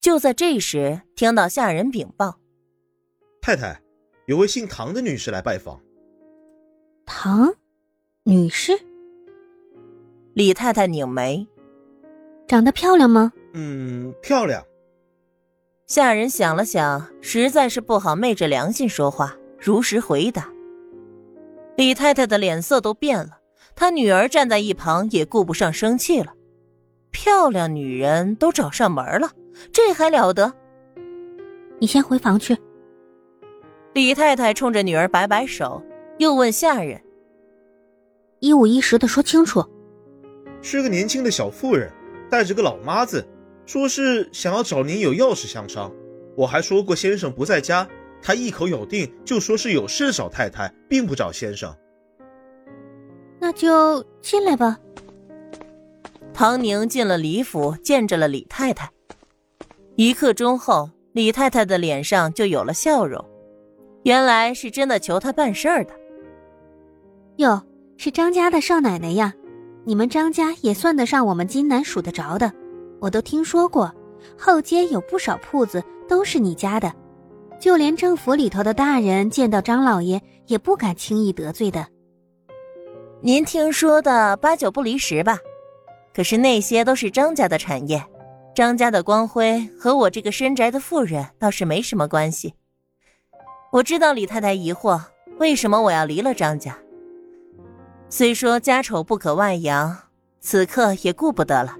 就在这时，听到下人禀报：“太太，有位姓唐的女士来拜访。”唐女士，李太太拧眉：“长得漂亮吗？”“嗯，漂亮。”下人想了想，实在是不好昧着良心说话，如实回答。李太太的脸色都变了，她女儿站在一旁也顾不上生气了。漂亮女人都找上门了，这还了得？你先回房去。李太太冲着女儿摆摆手，又问下人：“一五一十的说清楚。”是个年轻的小妇人，带着个老妈子。说是想要找您有要事相商，我还说过先生不在家，她一口咬定就说是有事找太太，并不找先生。那就进来吧。唐宁进了李府，见着了李太太。一刻钟后，李太太的脸上就有了笑容，原来是真的求她办事儿的。哟，是张家的少奶奶呀，你们张家也算得上我们金南数得着的。我都听说过，后街有不少铺子都是你家的，就连政府里头的大人见到张老爷也不敢轻易得罪的。您听说的八九不离十吧？可是那些都是张家的产业，张家的光辉和我这个深宅的妇人倒是没什么关系。我知道李太太疑惑，为什么我要离了张家？虽说家丑不可外扬，此刻也顾不得了。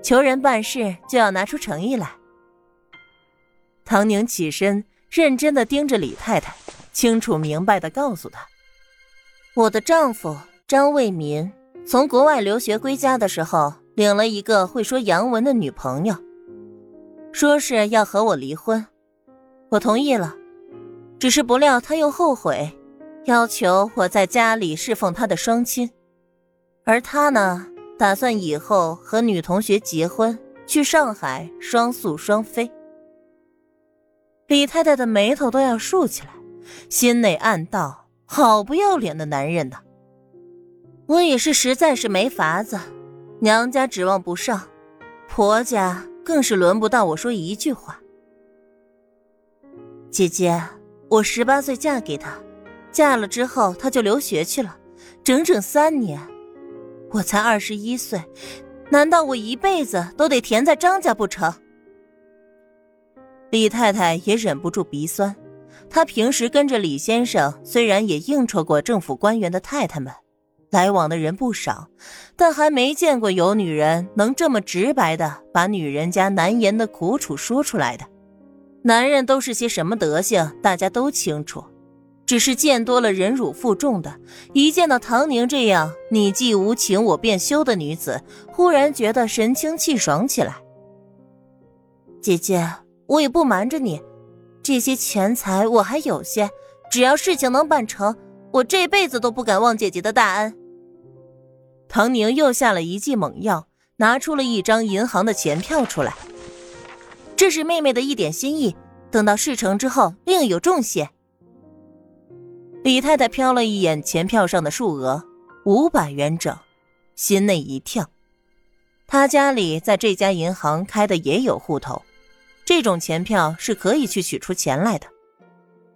求人办事就要拿出诚意来。唐宁起身，认真的盯着李太太，清楚明白的告诉她：“我的丈夫张卫民从国外留学归家的时候，领了一个会说洋文的女朋友，说是要和我离婚，我同意了。只是不料他又后悔，要求我在家里侍奉他的双亲，而他呢？”打算以后和女同学结婚，去上海双宿双飞。李太太的眉头都要竖起来，心内暗道：好不要脸的男人呐！我也是实在是没法子，娘家指望不上，婆家更是轮不到我说一句话。姐姐，我十八岁嫁给他，嫁了之后他就留学去了，整整三年。我才二十一岁，难道我一辈子都得填在张家不成？李太太也忍不住鼻酸。她平时跟着李先生，虽然也应酬过政府官员的太太们，来往的人不少，但还没见过有女人能这么直白的把女人家难言的苦楚说出来的。男人都是些什么德行，大家都清楚。只是见多了忍辱负重的，一见到唐宁这样你既无情我便休的女子，忽然觉得神清气爽起来。姐姐，我也不瞒着你，这些钱财我还有些，只要事情能办成，我这辈子都不敢忘姐姐的大恩。唐宁又下了一剂猛药，拿出了一张银行的钱票出来，这是妹妹的一点心意，等到事成之后另有重谢。李太太瞟了一眼钱票上的数额，五百元整，心内一跳。她家里在这家银行开的也有户头，这种钱票是可以去取出钱来的。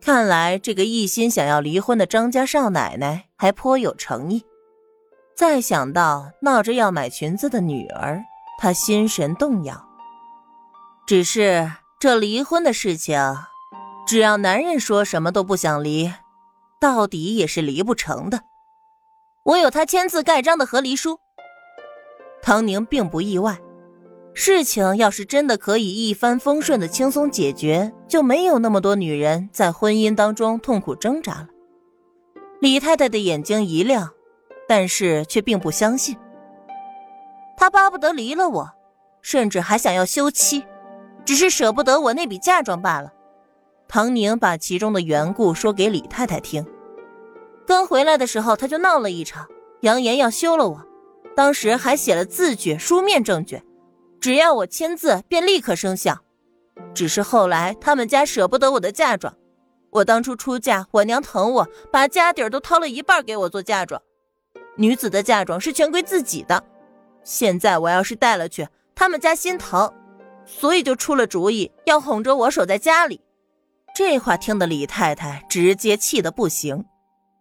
看来这个一心想要离婚的张家少奶奶还颇有诚意。再想到闹着要买裙子的女儿，她心神动摇。只是这离婚的事情，只要男人说什么都不想离。到底也是离不成的。我有他签字盖章的和离书。唐宁并不意外，事情要是真的可以一帆风顺的轻松解决，就没有那么多女人在婚姻当中痛苦挣扎了。李太太的眼睛一亮，但是却并不相信。他巴不得离了我，甚至还想要休妻，只是舍不得我那笔嫁妆罢了。唐宁把其中的缘故说给李太太听。刚回来的时候，他就闹了一场，扬言要休了我。当时还写了字据、书面证据，只要我签字便立刻生效。只是后来他们家舍不得我的嫁妆，我当初出嫁，我娘疼我，把家底儿都掏了一半给我做嫁妆。女子的嫁妆是全归自己的，现在我要是带了去，他们家心疼，所以就出了主意要哄着我守在家里。这话听得李太太直接气得不行。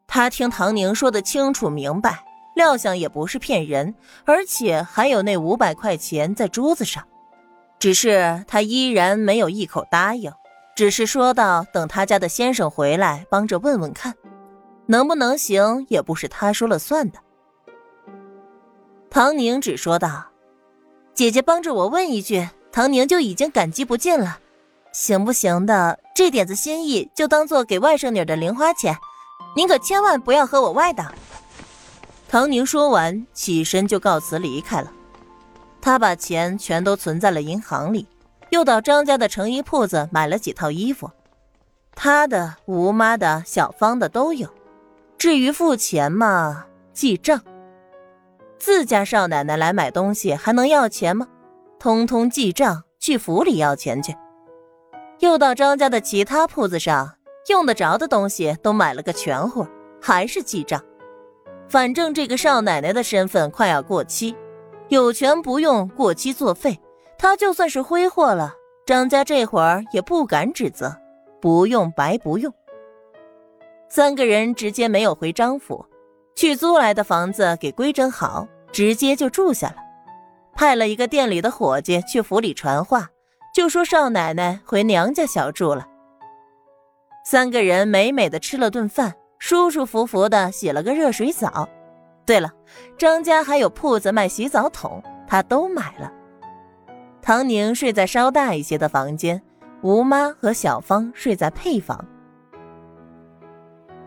她听唐宁说的清楚明白，料想也不是骗人，而且还有那五百块钱在桌子上。只是她依然没有一口答应，只是说道：“等他家的先生回来，帮着问问看，能不能行，也不是他说了算的。”唐宁只说道：“姐姐帮着我问一句，唐宁就已经感激不尽了。”行不行的？这点子心意就当做给外甥女的零花钱，您可千万不要和我外的。唐宁说完，起身就告辞离开了。他把钱全都存在了银行里，又到张家的成衣铺子买了几套衣服，他的、吴妈的、小芳的都有。至于付钱嘛，记账。自家少奶奶来买东西还能要钱吗？通通记账，去府里要钱去。又到张家的其他铺子上，用得着的东西都买了个全乎，还是记账。反正这个少奶奶的身份快要过期，有权不用过期作废。她就算是挥霍了，张家这会儿也不敢指责。不用白不用。三个人直接没有回张府，去租来的房子给规整好，直接就住下了。派了一个店里的伙计去府里传话。就说少奶奶回娘家小住了。三个人美美的吃了顿饭，舒舒服服的洗了个热水澡。对了，张家还有铺子卖洗澡桶，他都买了。唐宁睡在稍大一些的房间，吴妈和小芳睡在配房。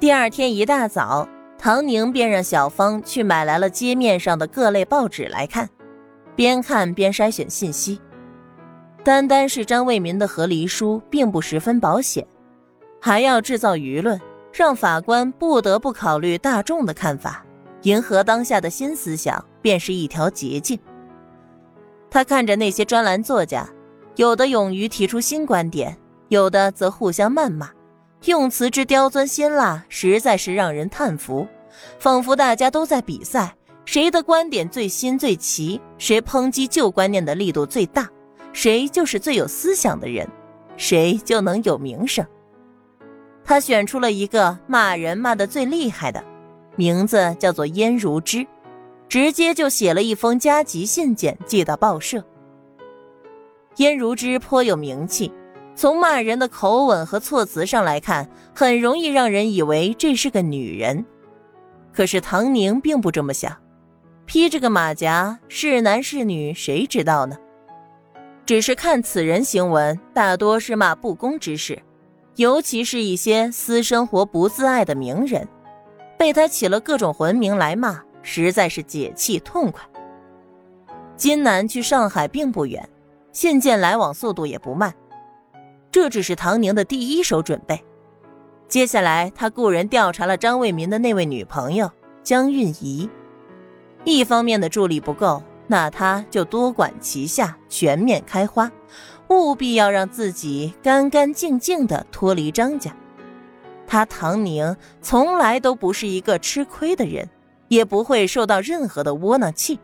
第二天一大早，唐宁便让小芳去买来了街面上的各类报纸来看，边看边筛选信息。单单是张卫民的和离书并不十分保险，还要制造舆论，让法官不得不考虑大众的看法，迎合当下的新思想，便是一条捷径。他看着那些专栏作家，有的勇于提出新观点，有的则互相谩骂，用词之刁钻辛辣，实在是让人叹服，仿佛大家都在比赛，谁的观点最新最奇，谁抨击旧观念的力度最大。谁就是最有思想的人，谁就能有名声。他选出了一个骂人骂得最厉害的，名字叫做燕如之，直接就写了一封加急信件寄到报社。燕如之颇有名气，从骂人的口吻和措辞上来看，很容易让人以为这是个女人。可是唐宁并不这么想，披着个马甲，是男是女，谁知道呢？只是看此人行文，大多是骂不公之事，尤其是一些私生活不自爱的名人，被他起了各种浑名来骂，实在是解气痛快。金南去上海并不远，信件来往速度也不慢，这只是唐宁的第一手准备。接下来，他雇人调查了张卫民的那位女朋友江韵仪，一方面的助力不够。那他就多管齐下，全面开花，务必要让自己干干净净的脱离张家。他唐宁从来都不是一个吃亏的人，也不会受到任何的窝囊气。